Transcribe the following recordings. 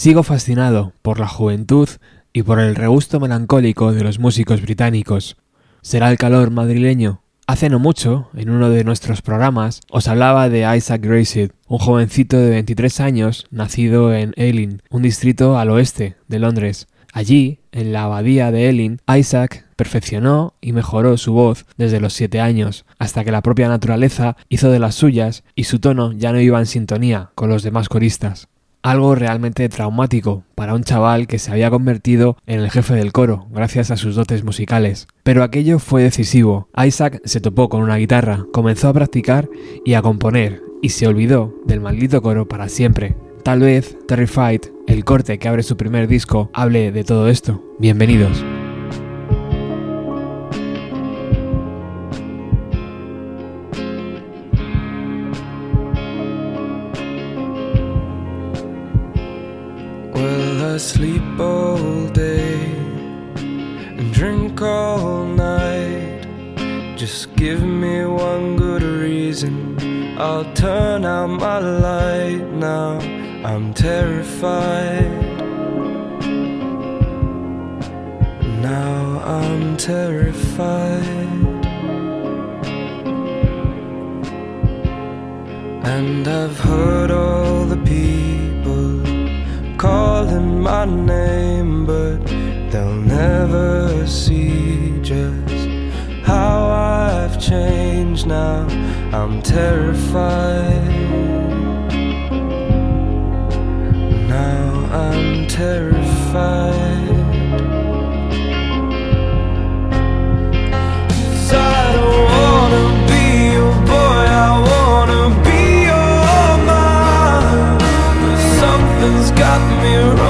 Sigo fascinado por la juventud y por el regusto melancólico de los músicos británicos. ¿Será el calor madrileño? Hace no mucho, en uno de nuestros programas, os hablaba de Isaac Gracid, un jovencito de 23 años nacido en Ealing, un distrito al oeste de Londres. Allí, en la abadía de Ealing, Isaac perfeccionó y mejoró su voz desde los 7 años, hasta que la propia naturaleza hizo de las suyas y su tono ya no iba en sintonía con los demás coristas. Algo realmente traumático para un chaval que se había convertido en el jefe del coro gracias a sus dotes musicales. Pero aquello fue decisivo. Isaac se topó con una guitarra, comenzó a practicar y a componer, y se olvidó del maldito coro para siempre. Tal vez Terrified, el corte que abre su primer disco, hable de todo esto. Bienvenidos. Sleep all day and drink all night. Just give me one good reason. I'll turn out my light now. I'm terrified. Now I'm terrified. And I've heard all the people calling my name, but they'll never see just how I've changed now. I'm terrified. Now I'm terrified. Something's got me wrong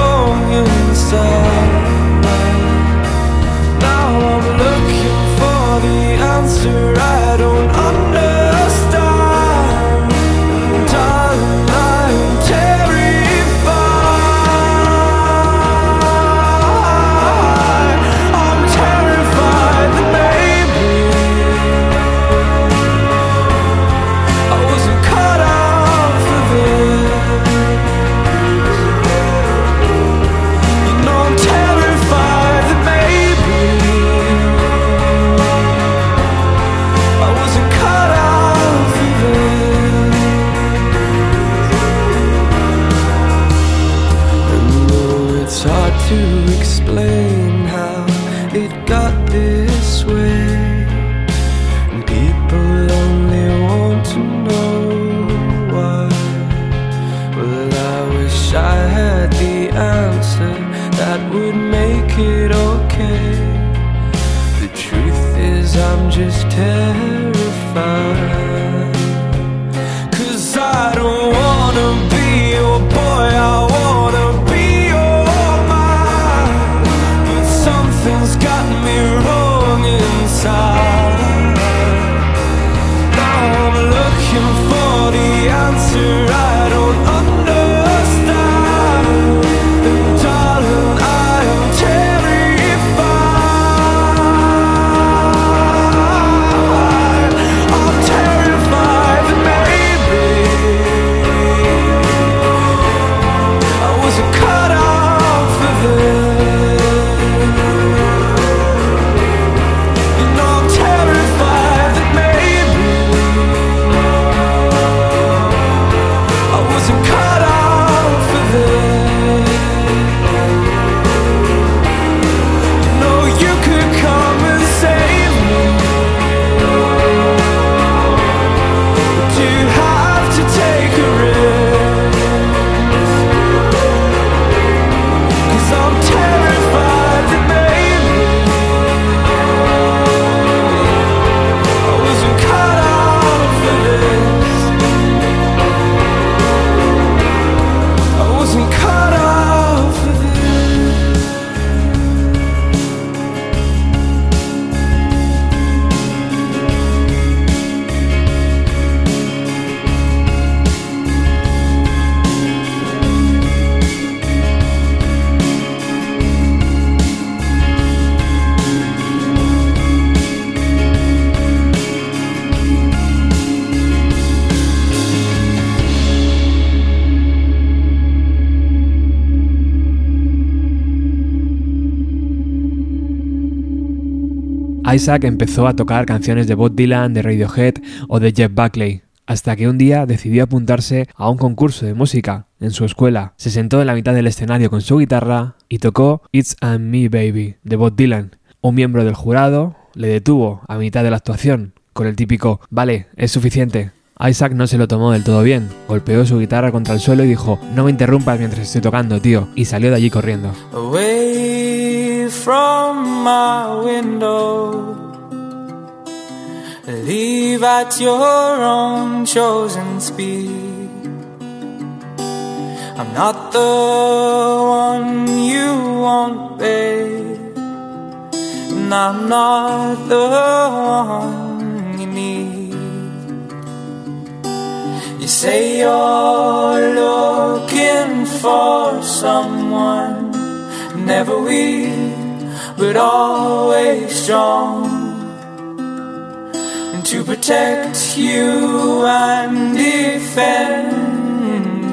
Isaac empezó a tocar canciones de Bob Dylan, de Radiohead o de Jeff Buckley, hasta que un día decidió apuntarse a un concurso de música en su escuela. Se sentó en la mitad del escenario con su guitarra y tocó It's and Me Baby de Bob Dylan. Un miembro del jurado le detuvo a mitad de la actuación con el típico Vale, es suficiente. Isaac no se lo tomó del todo bien, golpeó su guitarra contra el suelo y dijo No me interrumpas mientras estoy tocando, tío, y salió de allí corriendo. away from my. Leave at your own chosen speed. I'm not the one you want, babe. And I'm not the one you need. You say you're looking for someone, never weak, but always strong. And to protect you and defend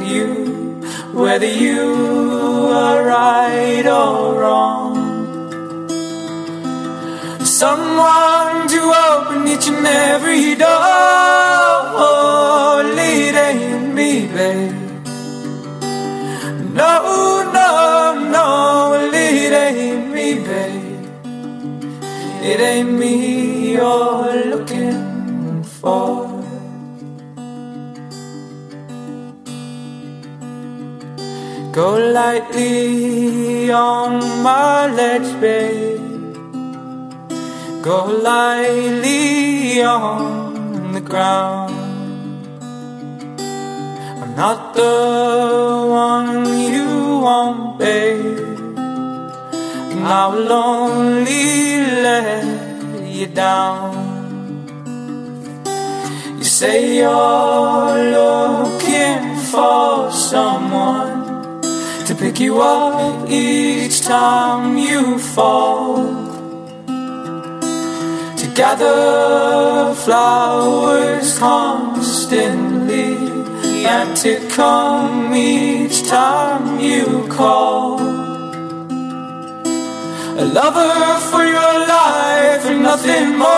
you, whether you are right or wrong. Someone to open each and every door, babe. No, no, no, leading me, babe. It ain't me you're looking for. Go lightly on my ledge, babe. Go lightly on the ground. Not the one you want, babe. And I will only let you down. You say you're looking for someone to pick you up each time you fall to gather flowers constantly and to come each time you call. A lover for your life and nothing more.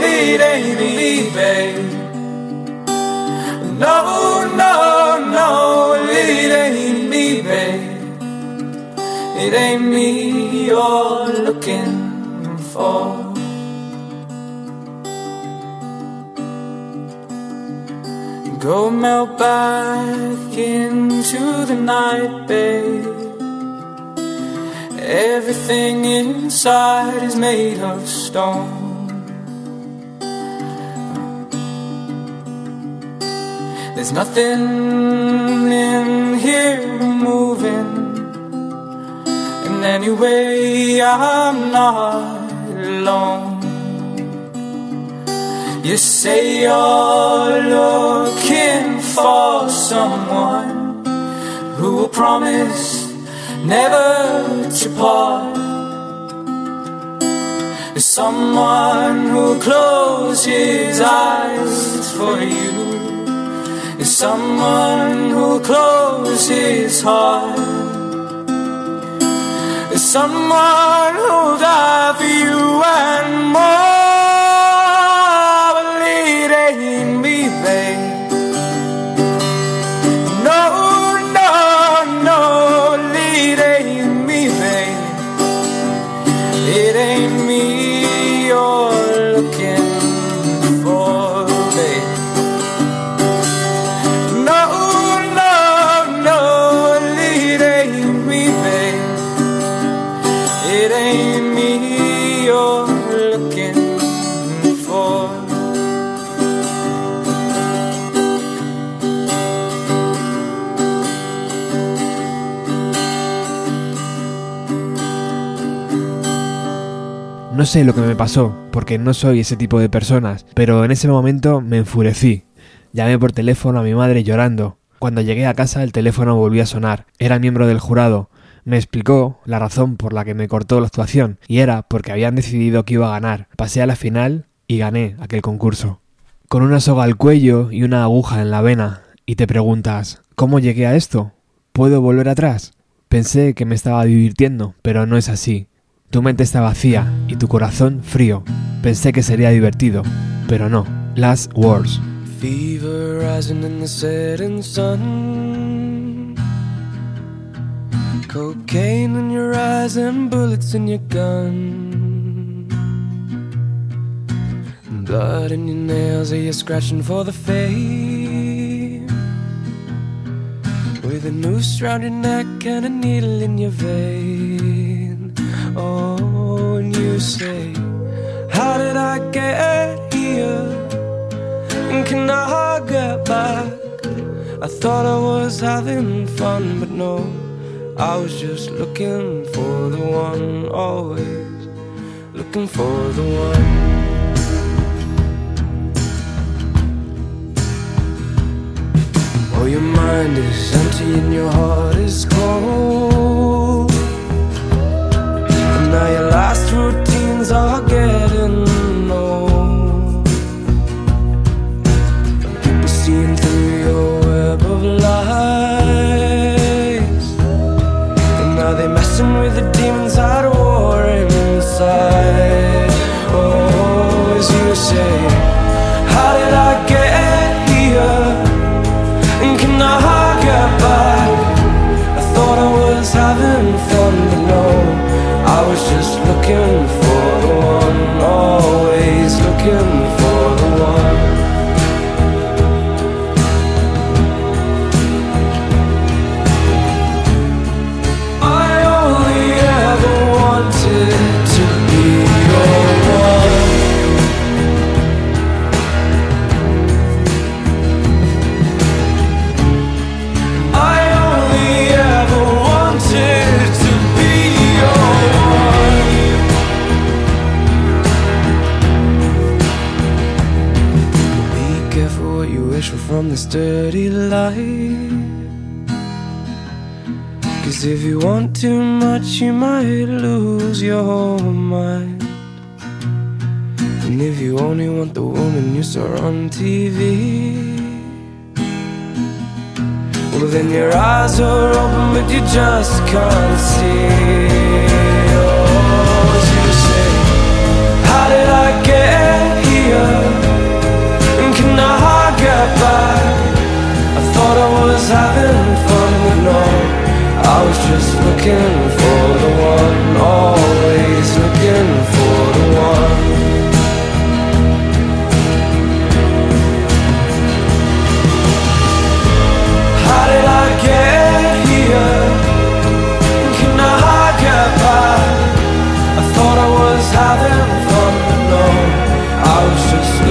Leading me, babe. No, no, no, leading me, babe. It ain't me you're looking for. Go melt back into the night, babe. Everything inside is made of stone. There's nothing in here moving. And anyway, I'm not alone. You say you're looking for someone who will promise never to part. Is someone who'll close his eyes for you. Is someone who'll close his heart. Is Someone who'll die for you and more. No sé lo que me pasó, porque no soy ese tipo de personas, pero en ese momento me enfurecí. Llamé por teléfono a mi madre llorando. Cuando llegué a casa el teléfono volvió a sonar. Era miembro del jurado. Me explicó la razón por la que me cortó la actuación, y era porque habían decidido que iba a ganar. Pasé a la final y gané aquel concurso. Con una soga al cuello y una aguja en la vena, y te preguntas, ¿cómo llegué a esto? ¿Puedo volver atrás? Pensé que me estaba divirtiendo, pero no es así. Tu mente está vacía y tu corazón frío. Pensé que sería divertido, pero no. Last Words. Fever rising in the setting sun. Cocaine in your eyes and bullets in your gun. Blood in your nails, are you scratching for the fame? With a noose round your neck and a needle in your vein. Oh, and you say, How did I get here? And can I get back? I thought I was having fun, but no, I was just looking for the one, always looking for the one. Oh, your mind is empty and your heart is cold. Now your last routines are getting old. People seeing through your web of lies. And now they're messing with the demons at war inside. Oh, as you say, from this dirty life. Cause if you want too much, you might lose your mind. And if you only want the woman you saw on TV. Well, then your eyes are open, but you just can't see. Oh, as you say, how did I get here? Get back? I thought I was having fun, but no, I was just looking for the one, always looking for the one. How did I get here? Can I get back? I thought I was having fun, but no, I was just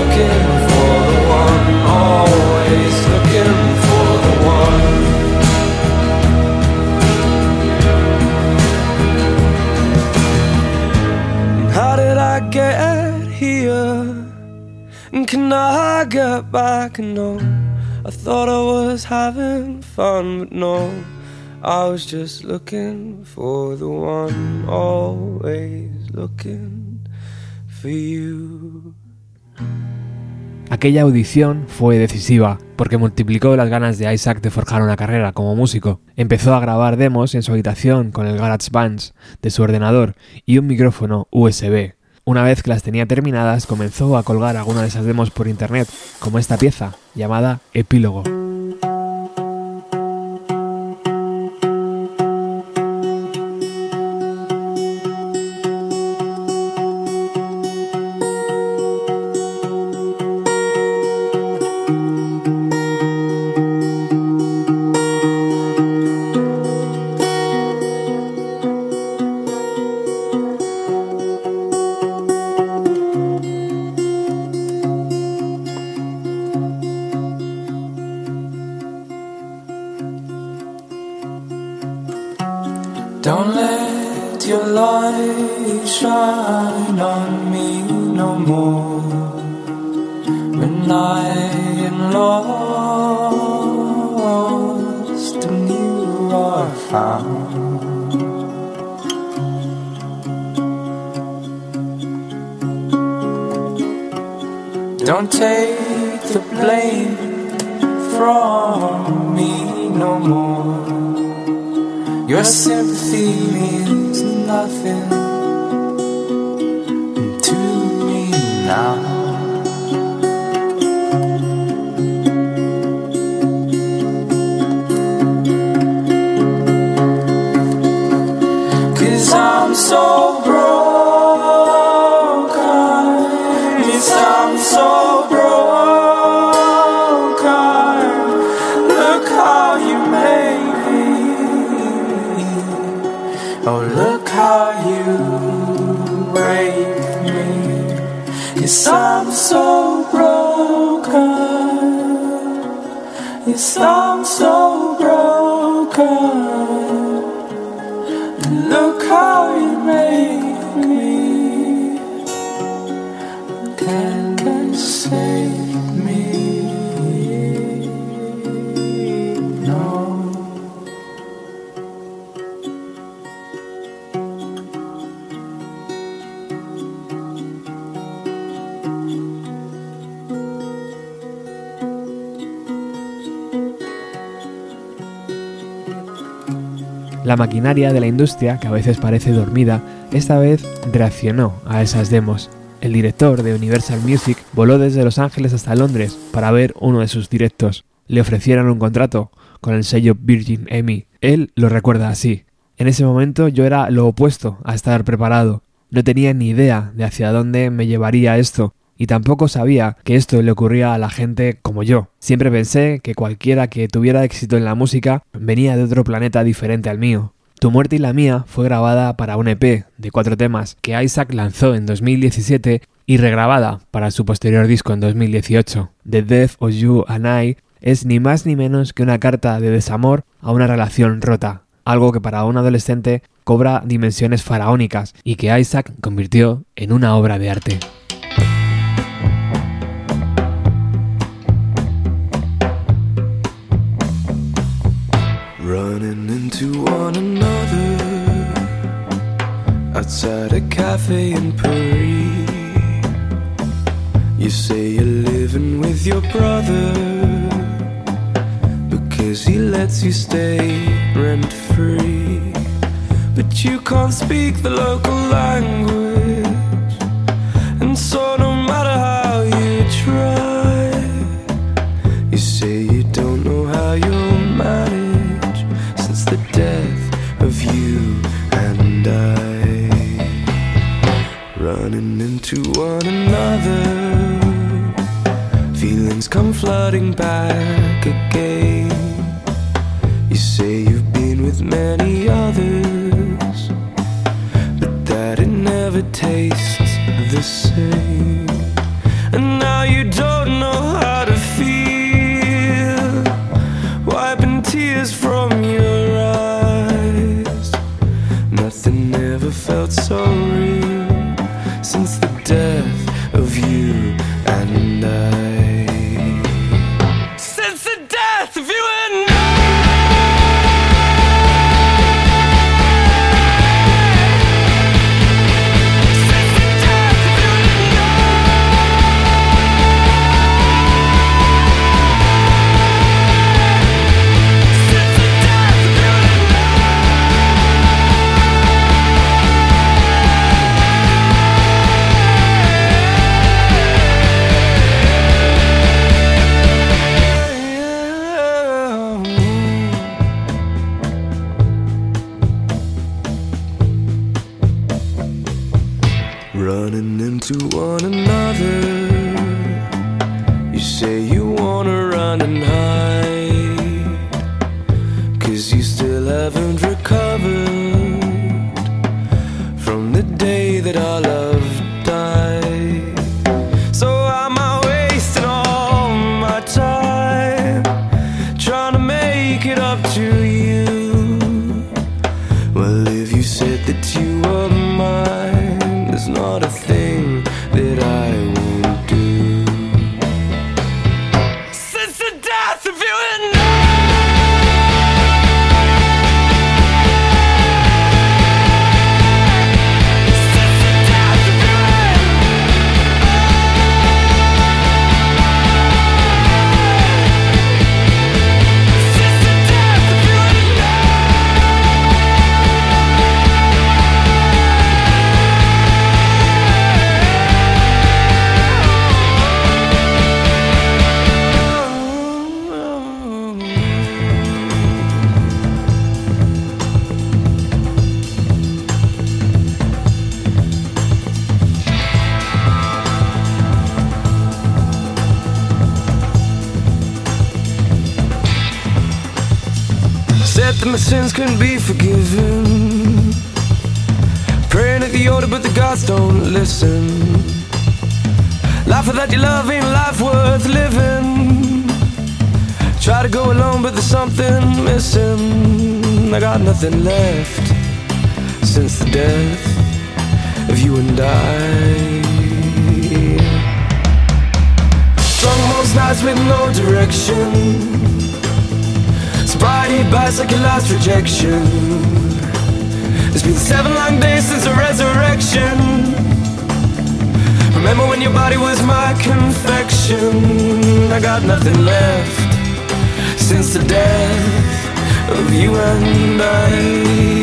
I back? I thought I was fun, but no, I was just for the one, always. Aquella audición fue decisiva porque multiplicó las ganas de Isaac de forjar una carrera como músico. Empezó a grabar demos en su habitación con el GarageBand de su ordenador y un micrófono USB. Una vez que las tenía terminadas, comenzó a colgar algunas de esas demos por internet, como esta pieza, llamada Epílogo. La maquinaria de la industria, que a veces parece dormida, esta vez reaccionó a esas demos. El director de Universal Music voló desde Los Ángeles hasta Londres para ver uno de sus directos. Le ofrecieron un contrato con el sello Virgin Emmy. Él lo recuerda así. En ese momento yo era lo opuesto a estar preparado. No tenía ni idea de hacia dónde me llevaría esto, y tampoco sabía que esto le ocurría a la gente como yo. Siempre pensé que cualquiera que tuviera éxito en la música venía de otro planeta diferente al mío. Tu muerte y la mía fue grabada para un EP de cuatro temas que Isaac lanzó en 2017 y regrabada para su posterior disco en 2018. The Death of You and I es ni más ni menos que una carta de desamor a una relación rota, algo que para un adolescente cobra dimensiones faraónicas y que Isaac convirtió en una obra de arte. Running into one another outside a cafe in Paris. You say you're living with your brother because he lets you stay rent free. But you can't speak the local language, and so no matter how you try, you say Running into one another, feelings come flooding back again. You say you've been with many others, but that it never tastes the same. Sins couldn't be forgiven. Praying at the altar, but the gods don't listen. Life without your love ain't life worth living. Try to go alone, but there's something missing. I got nothing left since the death of you and I. Strung most nights with no direction. Sobriety bites like your last rejection. It's been seven long days since the resurrection. Remember when your body was my confection? I got nothing left since the death of you and I.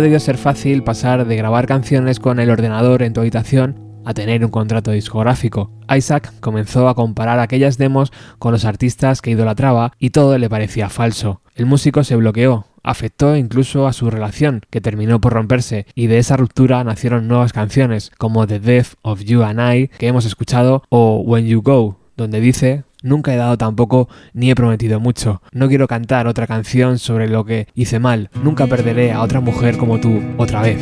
Debió ser fácil pasar de grabar canciones con el ordenador en tu habitación a tener un contrato discográfico. Isaac comenzó a comparar aquellas demos con los artistas que idolatraba y todo le parecía falso. El músico se bloqueó, afectó incluso a su relación, que terminó por romperse, y de esa ruptura nacieron nuevas canciones, como The Death of You and I, que hemos escuchado, o When You Go, donde dice Nunca he dado tampoco ni he prometido mucho. No quiero cantar otra canción sobre lo que hice mal. Nunca perderé a otra mujer como tú otra vez.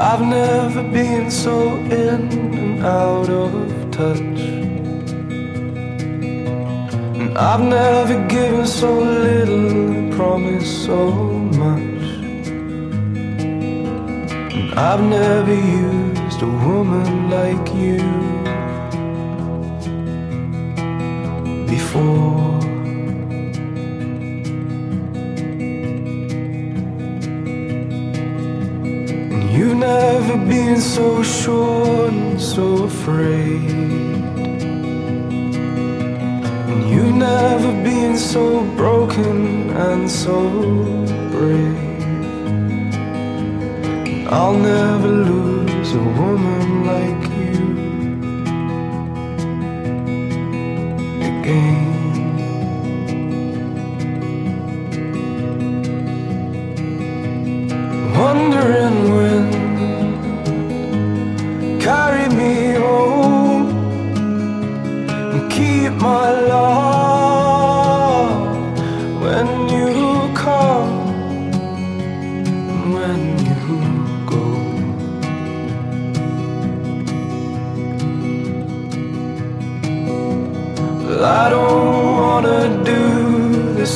I've never been so in and out of touch. I've never given so little, a woman like you before. And you've never been so sure and so afraid. And you've never been so broken and so brave. I'll never lose a woman like you again.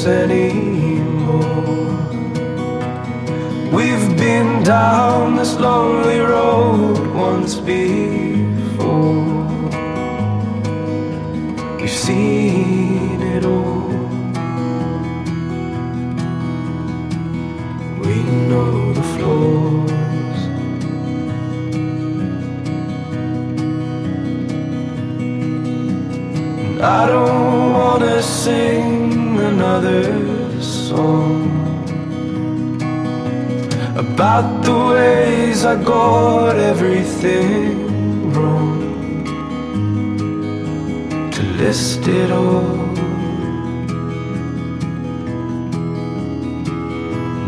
Anymore. We've been down this lonely road once before. We've seen it all. We know the flaws. And I don't wanna sing another song about the ways I got everything wrong. To list it all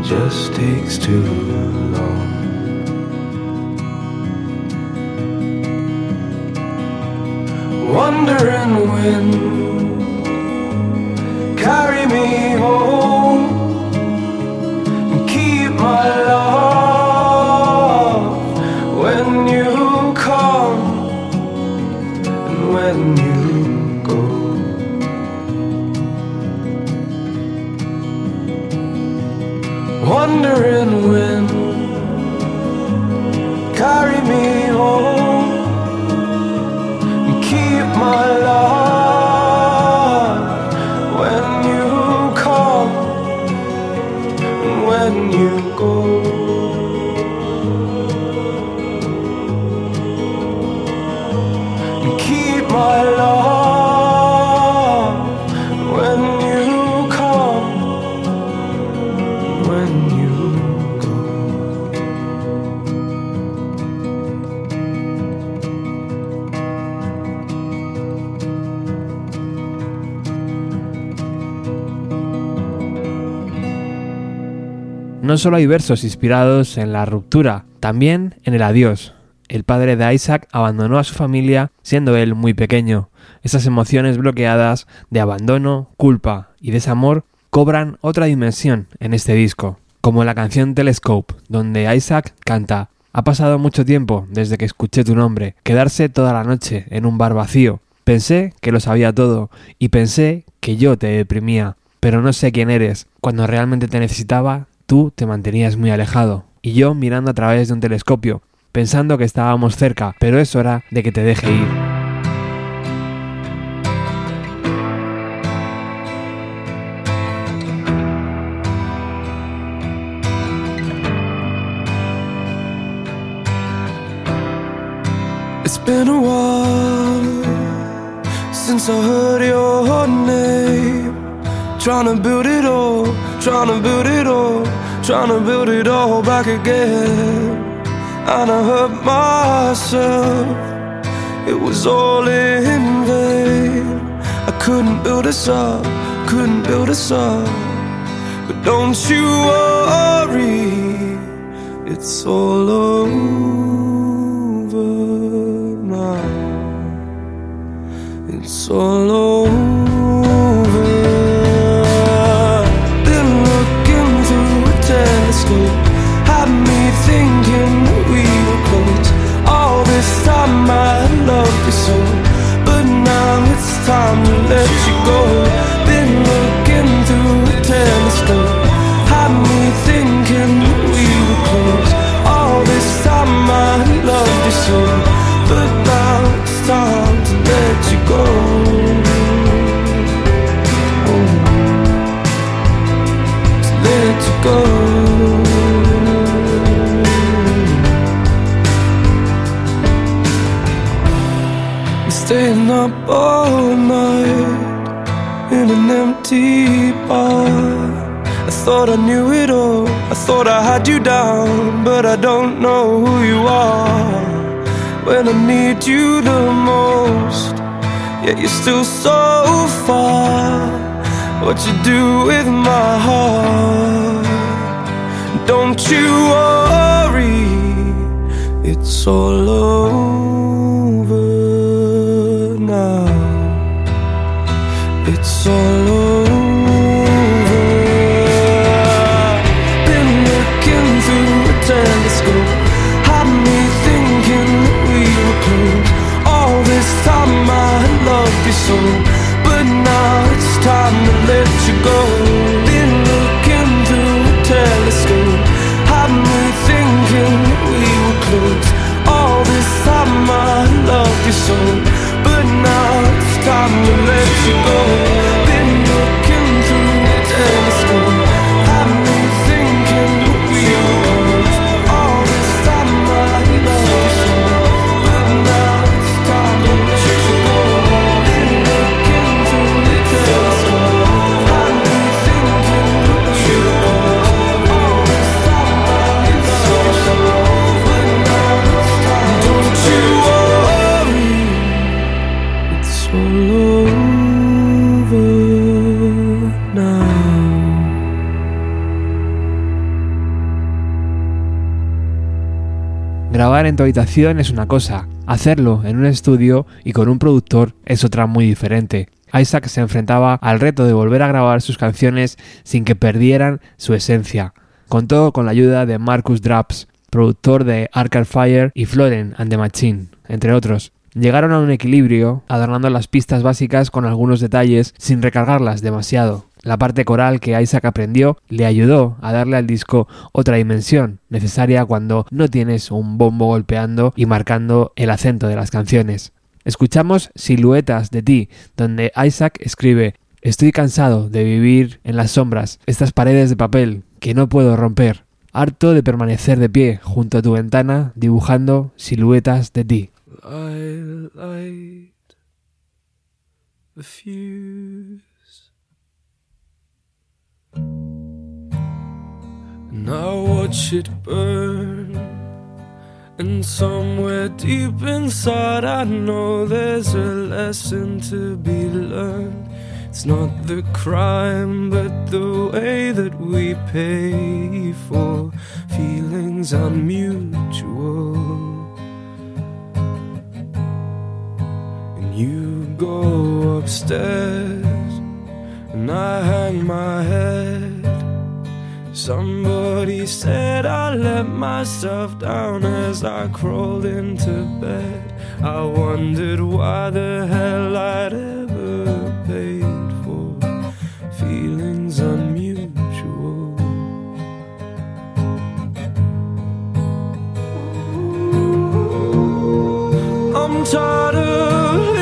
just takes too long. Wondering when carry me home No solo hay versos inspirados en la ruptura, también en el adiós. El padre de Isaac abandonó a su familia siendo él muy pequeño. Esas emociones bloqueadas de abandono, culpa y desamor cobran otra dimensión en este disco, como la canción Telescope, donde Isaac canta Ha pasado mucho tiempo desde que escuché tu nombre, quedarse toda la noche en un bar vacío. Pensé que lo sabía todo y pensé que yo te deprimía, pero no sé quién eres. Cuando realmente te necesitaba, tú te mantenías muy alejado. Y yo mirando a través de un telescopio, pensando que estábamos cerca, pero es hora de que te deje ir. It's been a while since I heard your name. Trying to trying to build it all, trying to build it all back again. And I hurt myself, it was all in vain. I couldn't build us up, couldn't build us up. But don't you worry, it's all over now. It's all over. I loved you so, but now it's time to let you go. Been looking through a telescope, had me thinking that we were close. All this time I loved you so, but Up all night in an empty bar. I thought I knew it all. I thought I had you down, but I don't know who you are. When I need you the most, yet you're still so far. What you do with my heart? Don't you worry, it's all over but now it's time to let you go. En tu habitación es una cosa, hacerlo en un estudio y con un productor es otra muy diferente. Isaac se enfrentaba al reto de volver a grabar sus canciones sin que perdieran su esencia. Contó con la ayuda de Marcus Draps, productor de Arcade Fire y Floren and the Machine, entre otros. Llegaron a un equilibrio, adornando las pistas básicas con algunos detalles sin recargarlas demasiado. La parte coral que Isaac aprendió le ayudó a darle al disco otra dimensión, necesaria cuando no tienes un bombo golpeando y marcando el acento de las canciones. Escuchamos Siluetas de ti, donde Isaac escribe Estoy cansado de vivir en las sombras, estas paredes de papel que no puedo romper, harto de permanecer de pie junto a tu ventana dibujando siluetas de ti. And I watch it burn. And somewhere deep inside, I know there's a lesson to be learned. It's not the crime, but the way that we pay for feelings unmutual. And you go upstairs, and I hang my head. Somebody said I let myself down as I crawled into bed. I wondered why the hell I'd ever paid for feelings unmutual. I'm tired of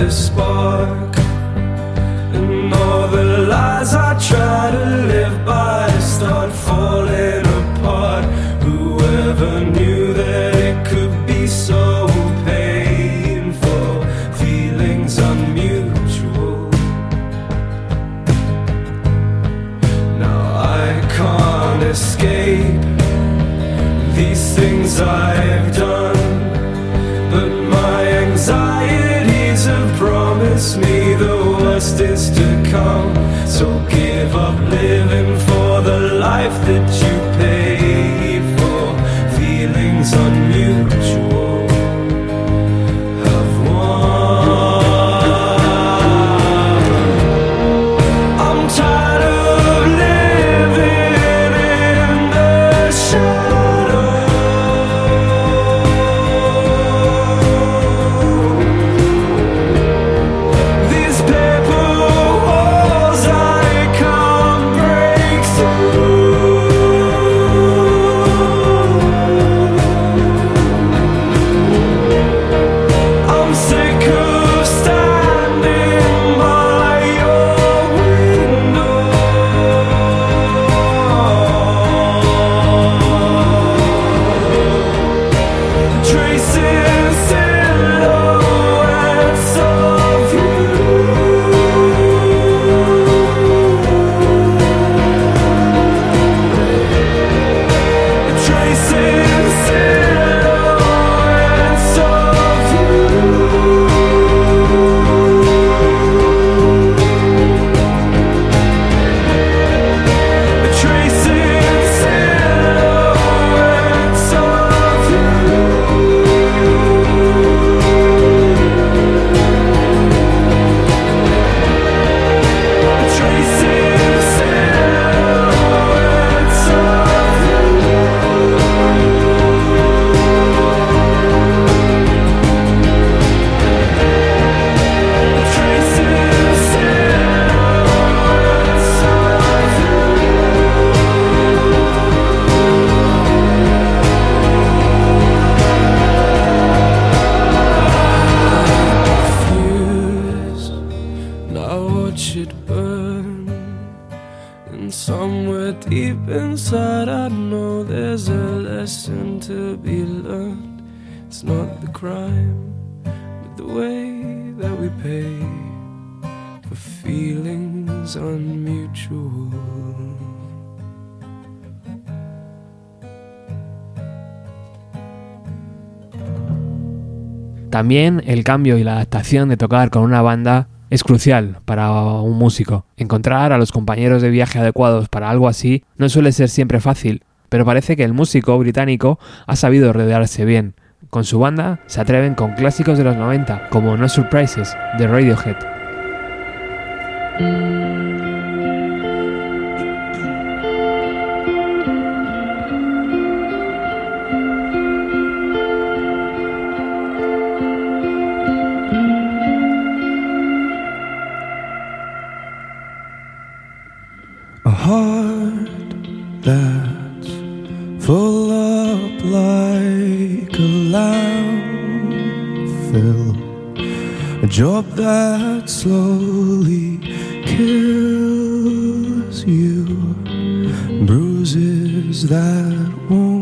light También el cambio y la adaptación de tocar con una banda es crucial para un músico. Encontrar a los compañeros de viaje adecuados para algo así no suele ser siempre fácil, pero parece que el músico británico ha sabido rodearse bien. con su banda se atreven con clásicos de los 90, como No Surprises, de Radiohead. That's full up like a landfill. A job that slowly kills you. Bruises that won't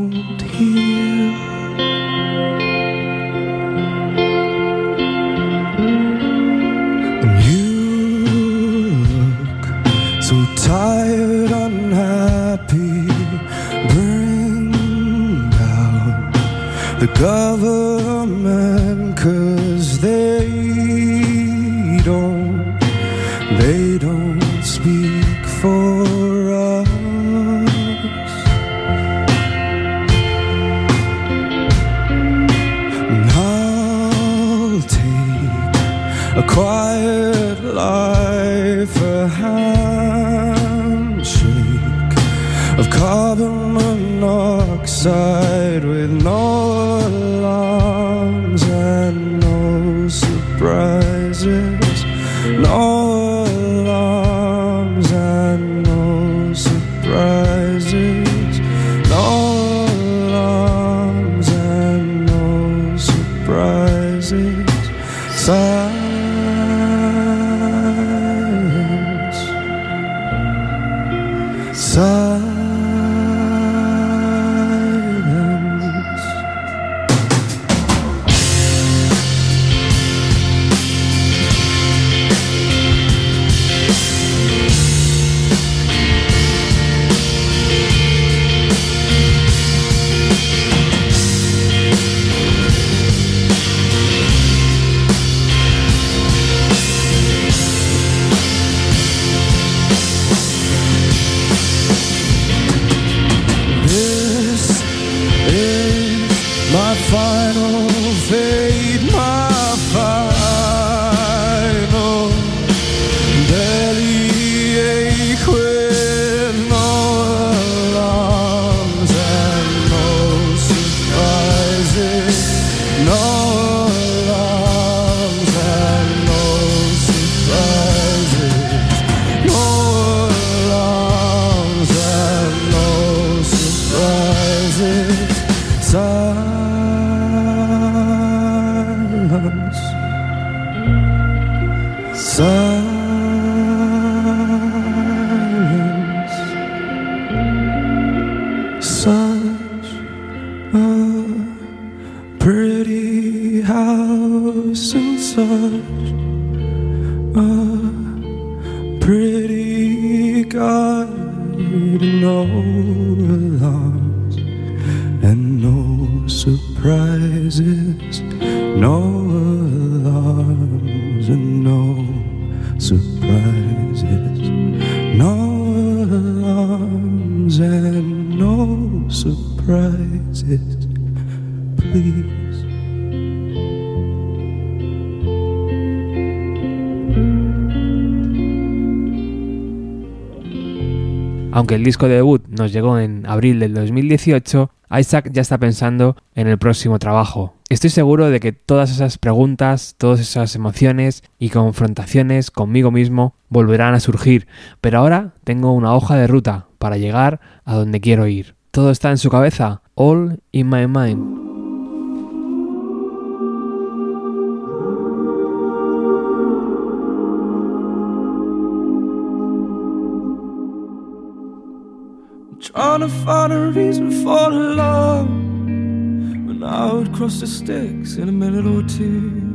el disco de debut nos llegó en abril del 2018, Isaac ya está pensando en el próximo trabajo. Estoy seguro de que todas esas preguntas, todas esas emociones y confrontaciones conmigo mismo volverán a surgir, pero ahora tengo una hoja de ruta para llegar a donde quiero ir. Todo está en su cabeza, all in my mind. Trying to find a reason for the love. When I would cross the sticks in a minute or two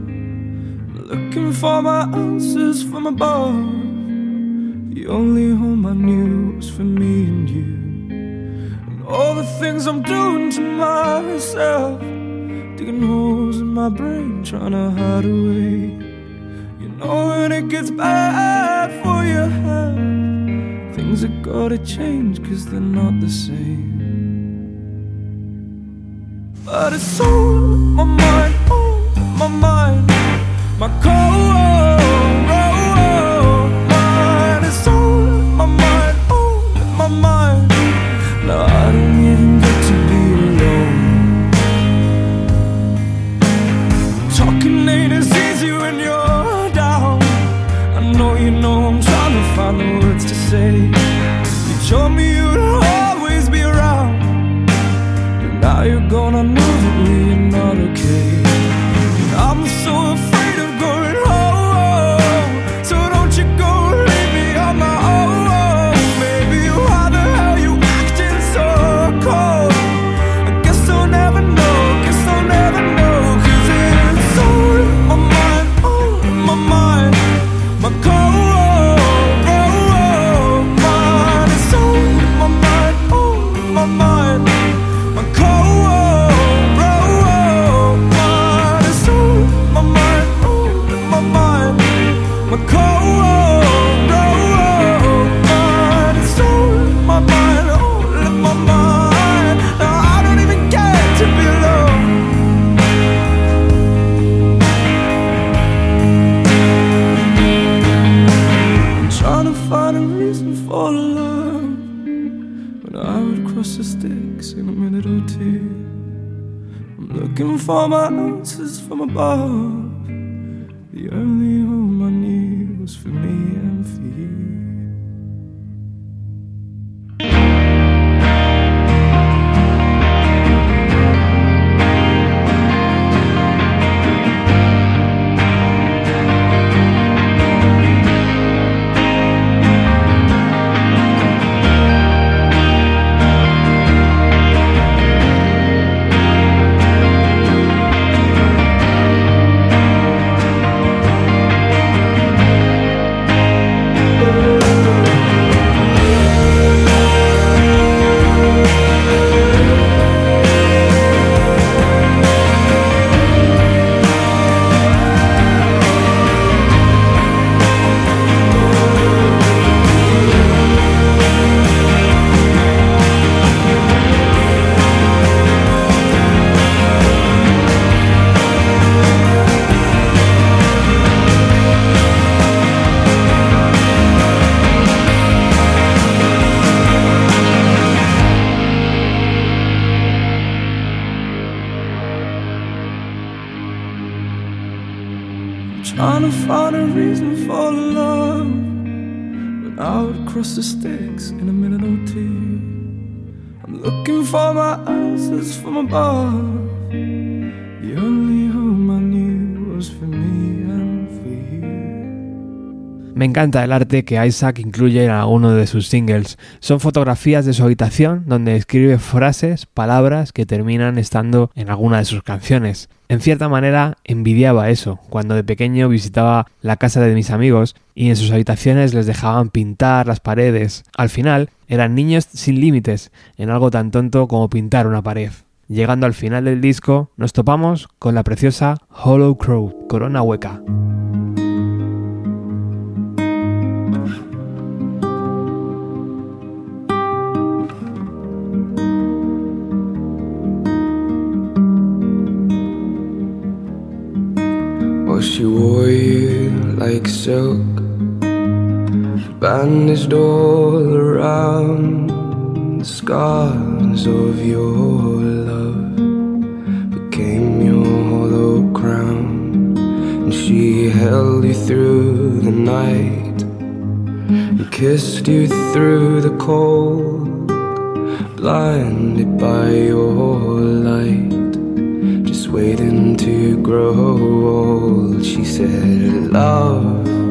Looking for my answers from above. The only home I knew was for me and you. And all the things I'm doing to myself Digging holes in my brain trying to hide away. You know when it gets bad for your health Things have gotta change cause they're not the same. But it's on my mind, on my mind, my cold answers encanta el arte que Isaac incluye en alguno de sus singles. Son fotografías de su habitación donde escribe frases, palabras que terminan estando en alguna de sus canciones. En cierta manera envidiaba eso cuando de pequeño visitaba la casa de mis amigos y en sus habitaciones les dejaban pintar las paredes. Al final eran niños sin límites en algo tan tonto como pintar una pared. Llegando al final del disco, nos topamos con la preciosa Hollow Crow, Corona Hueca. Bandaged all around. The scars of your love became your hollow crown, and she held you through the night and kissed you through the cold, blinded by your light just waiting to grow old. She said, Love,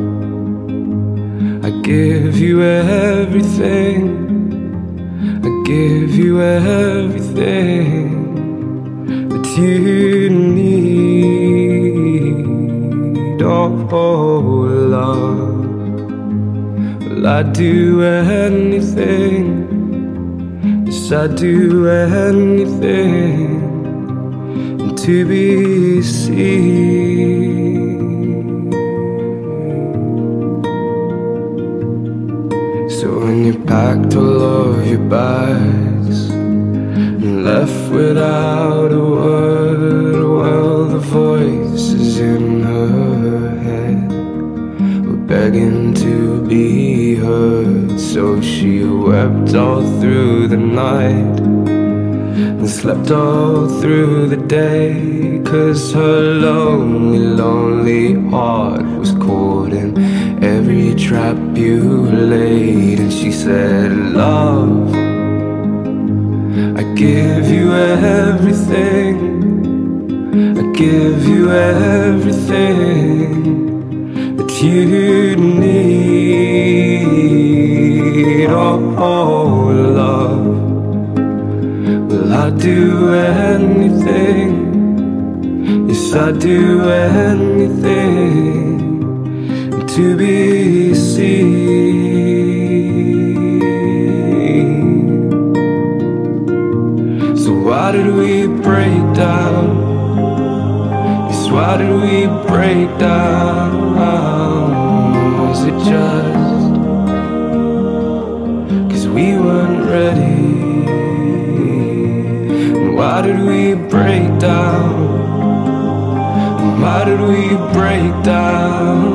give you everything. I give you everything that you need. Oh, love. Well, I'd do anything. Yes, I'd do anything to be seen. packed all of your bags and left without a word. While the voices in her head were begging to be heard, so she wept all through the night. And slept all through the day, cause her lonely, lonely heart every trap you laid. And she said, Love, I give you everything. I give you everything that you need. Oh, oh, love, will I do anything? Yes, I do anything to be seen. So why did we break down? Yes, why did we break down? Was it just cause we weren't ready? Why did we break down? Why did we break down?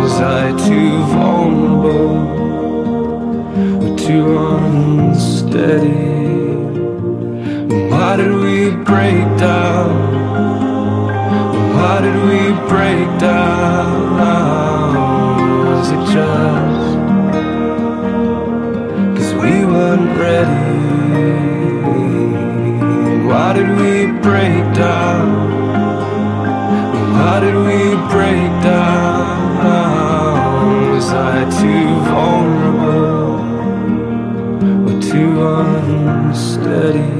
Was I too vulnerable or too unsteady? Why did we break down? Why did we break down? Was it just cause we weren't ready? Why did we break down? Why did we break down? Was I too vulnerable or too unsteady?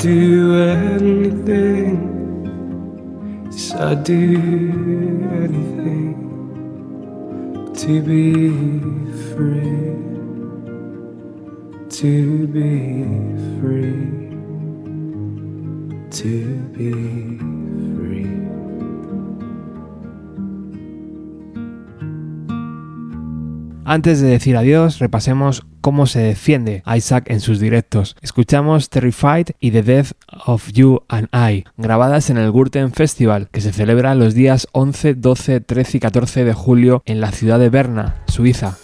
Do anything? Yes, I do anything to be free, to be free, to be Antes de decir adiós, repasemos cómo se defiende Isaac en sus directos. Escuchamos Terrified y The Death of You and I, grabadas en el Gurten Festival, que se celebra los días 11, 12, 13 y 14 de julio en la ciudad de Berna, Suiza.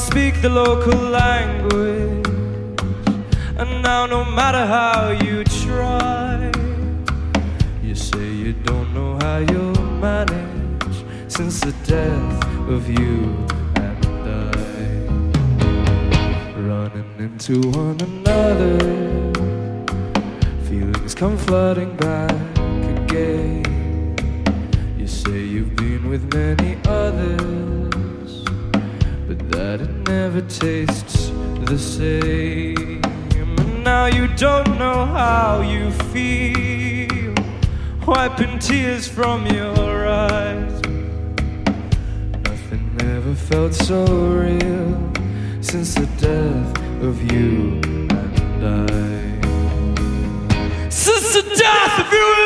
Speak the local language, and now no matter how you try, you say you don't know how you'll manage since the death of you and I. Running into one another, feelings come flooding back again. You say you've been with many others, tastes the same. And now you don't know how you feel, wiping tears from your eyes. Nothing ever felt so real since the death of you and I. Since the death of you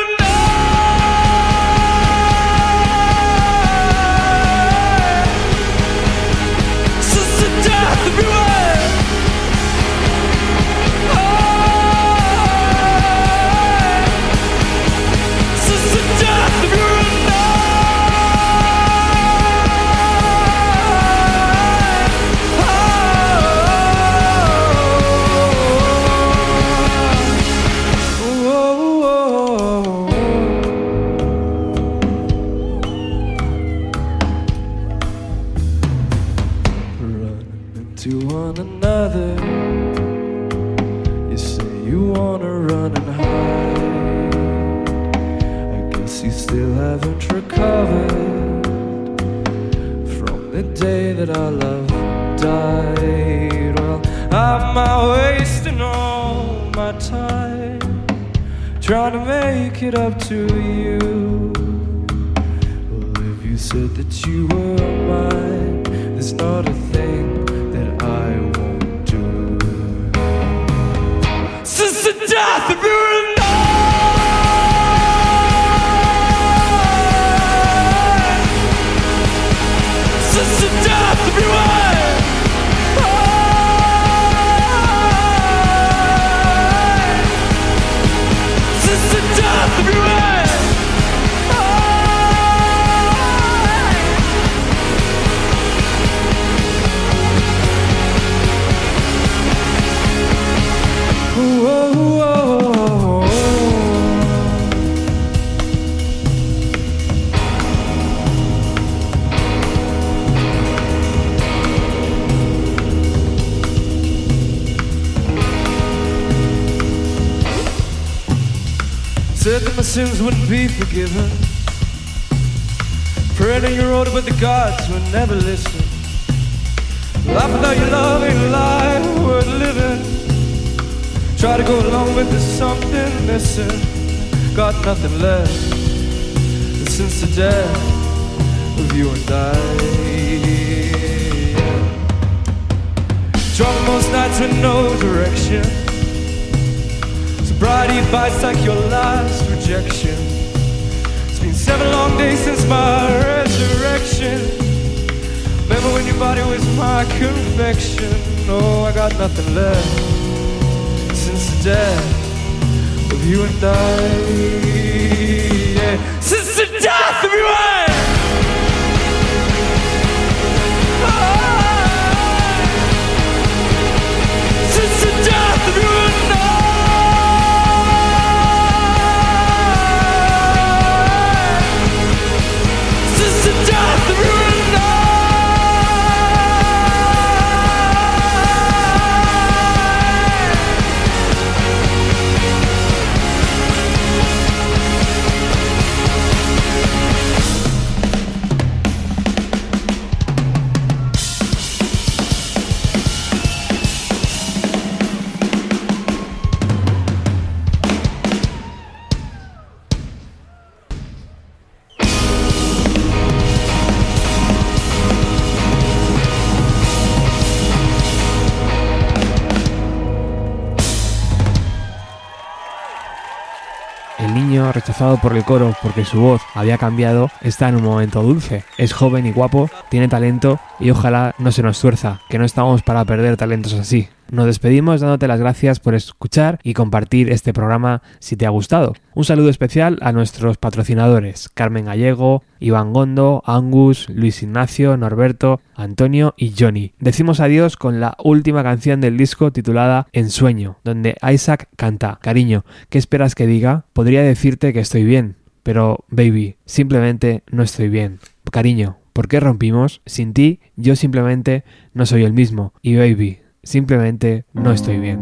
never listen. Life without your love ain't life worth living. Try to go along, but there's something missing. Got nothing left since the death of you and I. Drunk most nights with no direction. Sobriety bites like your last rejection. It's been seven long days since my resurrection. Remember when your body was my confection? Oh, I got nothing left since the death of you and I. Yeah. Since the death of you and I. rechazado por el coro porque su voz había cambiado está en un momento dulce. Es joven y guapo, tiene talento y ojalá no se nos tuerza, que no estamos para perder talentos así. Nos despedimos dándote las gracias por escuchar y compartir este programa si te ha gustado. Un saludo especial a nuestros patrocinadores, Carmen Gallego, Iván Gondo, Angus, Luis Ignacio, Norberto, Antonio y Johnny. Decimos adiós con la última canción del disco titulada Ensueño, donde Isaac canta, cariño, ¿qué esperas que diga? Podría decirte que estoy bien, pero baby, simplemente no estoy bien. Cariño, ¿por qué rompimos? Sin ti, yo simplemente no soy el mismo. Y baby, Simplemente no estoy bien.